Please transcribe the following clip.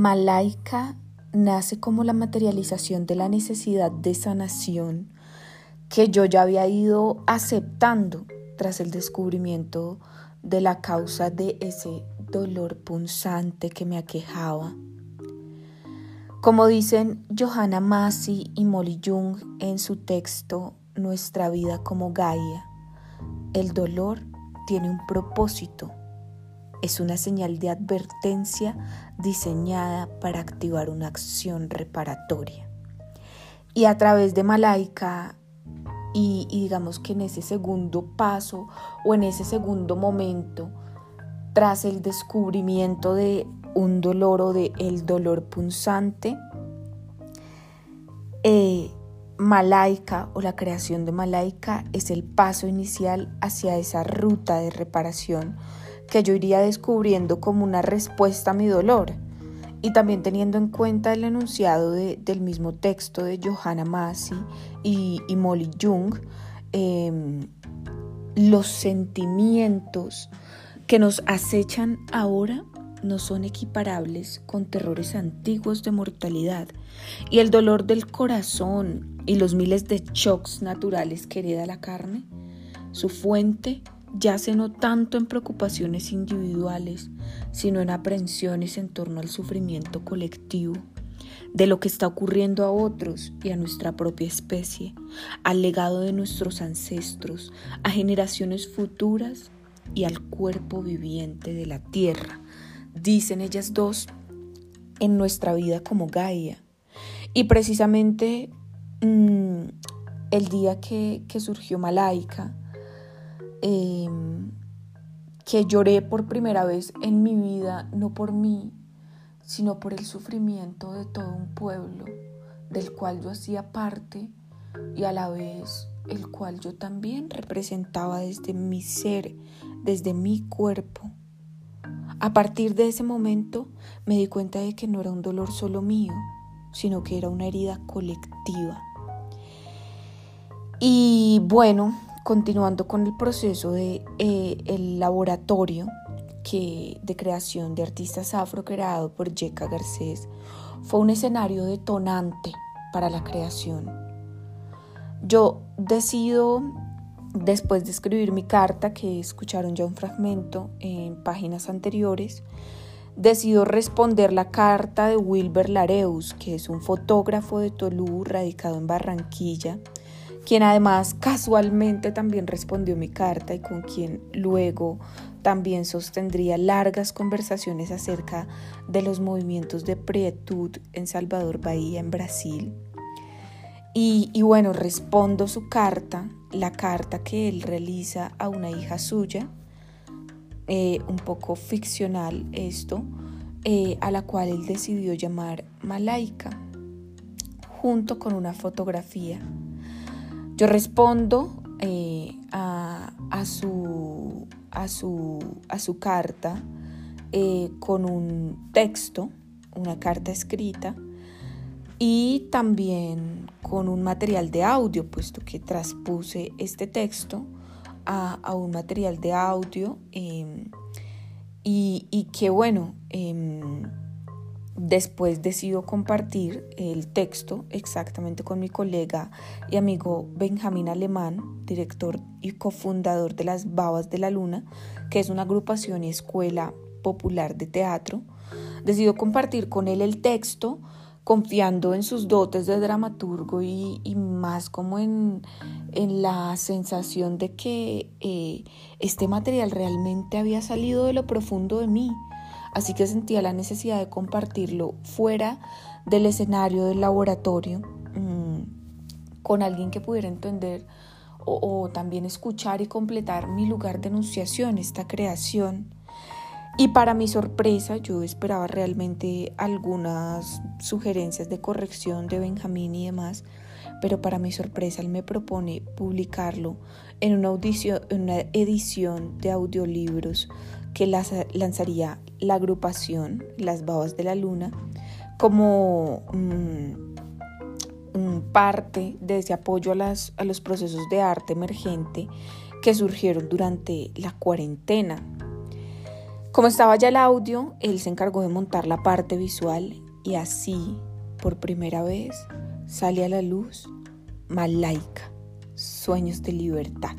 Malaika nace como la materialización de la necesidad de sanación que yo ya había ido aceptando tras el descubrimiento de la causa de ese dolor punzante que me aquejaba. Como dicen Johanna Massey y Molly Jung en su texto Nuestra vida como Gaia, el dolor tiene un propósito es una señal de advertencia diseñada para activar una acción reparatoria. Y a través de Malaika, y, digamos que en ese segundo paso o en ese segundo momento, tras el descubrimiento de un dolor o de el dolor punzante, eh, Malaika o la creación de Malaika es el paso inicial hacia esa ruta de reparación que yo iría descubriendo como una respuesta a mi dolor y también teniendo en cuenta el enunciado del mismo texto de Johanna Massey y, Molly Jung, em, los sentimientos que nos acechan ahora no son equiparables con terrores antiguos de mortalidad y el dolor del corazón y los miles de shocks naturales que hereda la carne, su fuente yace no tanto en preocupaciones individuales, sino en aprensiones en torno al sufrimiento colectivo, de lo que está ocurriendo a otros y a nuestra propia especie, al legado de nuestros ancestros, a generaciones futuras y al cuerpo viviente de la tierra, dicen ellas dos, en nuestra vida como Gaia. Y precisamente mm, el día que, surgió Malaika, Em, que lloré por primera vez en mi vida, no por mí, sino por el sufrimiento de todo un pueblo del cual yo hacía parte y a la vez el cual yo también representaba desde mi ser, desde mi cuerpo. A partir de ese momento me di cuenta de que no era un dolor solo mío, sino que era una herida colectiva. Y bueno, continuando con el proceso de eh, el laboratorio que, de creación de artistas afro creado por Jeca Garcés, fue un escenario detonante para la creación. Yo decido, después de escribir mi carta, que escucharon ya un fragmento en páginas anteriores, decido responder la carta de Wilber Lareus, que es un fotógrafo de Tolú radicado en Barranquilla, quien además casualmente también respondió mi carta y con quien luego también sostendría largas conversaciones acerca de los movimientos de prietud en Salvador Bahía, en Brasil. Y, bueno, respondo su carta, la carta que él realiza a una hija suya, eh, un poco ficcional esto, eh, a la cual él decidió llamar Malaika, junto con una fotografía yo respondo eh, a, su, a, su, a, su, carta eh, con un texto, una carta escrita, y también con un material de audio, puesto que traspuse este texto a, un material de audio em, y, y, que bueno, em, Después decido compartir el texto exactamente con mi colega y amigo Benjamín Alemán, director y cofundador de Las Babas de la Luna, que es una agrupación y escuela popular de teatro. Decido compartir con él el texto confiando en sus dotes de dramaturgo y, más como en, la sensación de que eh, este material realmente había salido de lo profundo de mí así que sentía la necesidad de compartirlo fuera del escenario del laboratorio mm, con alguien que pudiera entender o, también escuchar y completar mi lugar de enunciación, esta creación. Y para mi sorpresa, yo esperaba realmente algunas sugerencias de corrección de Benjamín y demás, pero para mi sorpresa él me propone publicarlo en una, edición de audiolibros que lanzaría la agrupación Las Babas de la Luna como mm, parte de ese apoyo a los procesos de arte emergente que surgieron durante la cuarentena. Como estaba ya el audio, él se encargó de montar la parte visual y así, por primera vez, sale a la luz Malaika, Sueños de Libertad.